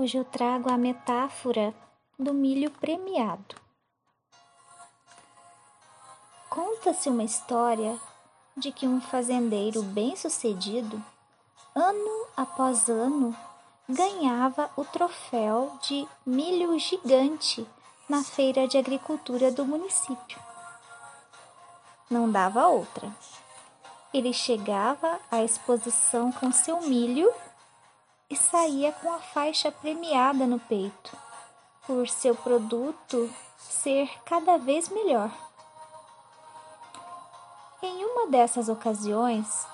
Hoje eu trago a metáfora do milho premiado. Conta-se uma história de que um fazendeiro bem-sucedido, ano após ano, ganhava o troféu de milho gigante na feira de agricultura do município. Não dava outra. Ele chegava à exposição com seu milho e saía com a faixa premiada no peito, por seu produto ser cada vez melhor. Em uma dessas ocasiões,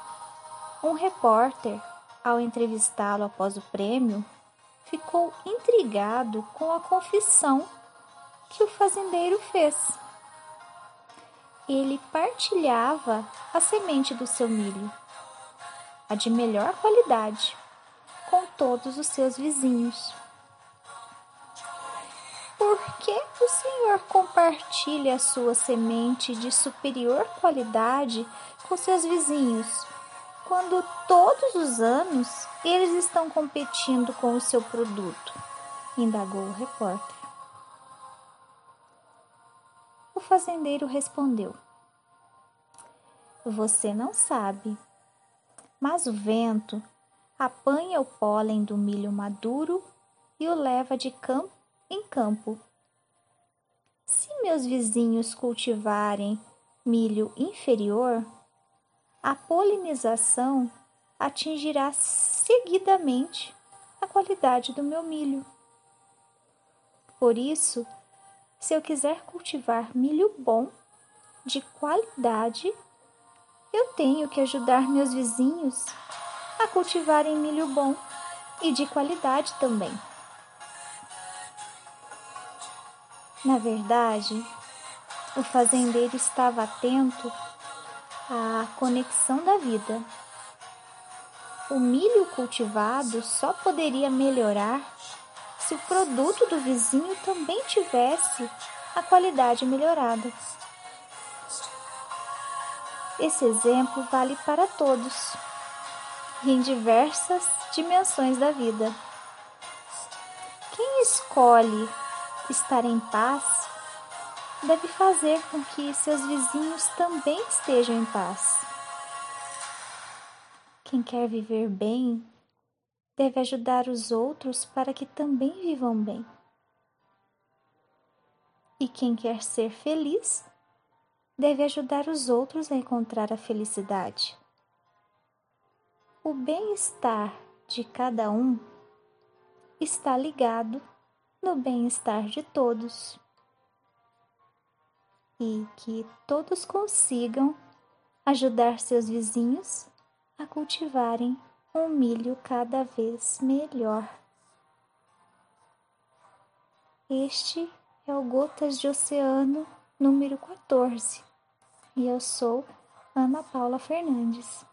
um repórter, ao entrevistá-lo após o prêmio, ficou intrigado com a confissão que o fazendeiro fez. Ele partilhava a semente do seu milho, a de melhor qualidade com todos os seus vizinhos. Por que o Senhor compartilha a sua semente de superior qualidade com seus vizinhos, quando todos os anos eles estão competindo com o seu produto? indagou o repórter. O fazendeiro respondeu: Você não sabe, mas o vento apanha o pólen do milho maduro e o leva de campo em campo. Se meus vizinhos cultivarem milho inferior, a polinização atingirá seguidamente a qualidade do meu milho. Por isso, se eu quiser cultivar milho bom, de qualidade, eu tenho que ajudar meus vizinhos a cultivarem milho bom e de qualidade também. Na verdade, o fazendeiro estava atento à conexão da vida. O milho cultivado só poderia melhorar se o produto do vizinho também tivesse a qualidade melhorada. Esse exemplo vale para todos em diversas dimensões da vida. Quem escolhe estar em paz deve fazer com que seus vizinhos também estejam em paz. Quem quer viver bem deve ajudar os outros para que também vivam bem. E quem quer ser feliz deve ajudar os outros a encontrar a felicidade. O bem-estar de cada um está ligado no bem-estar de todos e que todos consigam ajudar seus vizinhos a cultivarem um milho cada vez melhor. Este é o Gotas de Oceano número 14 e eu sou Ana Paula Fernandes.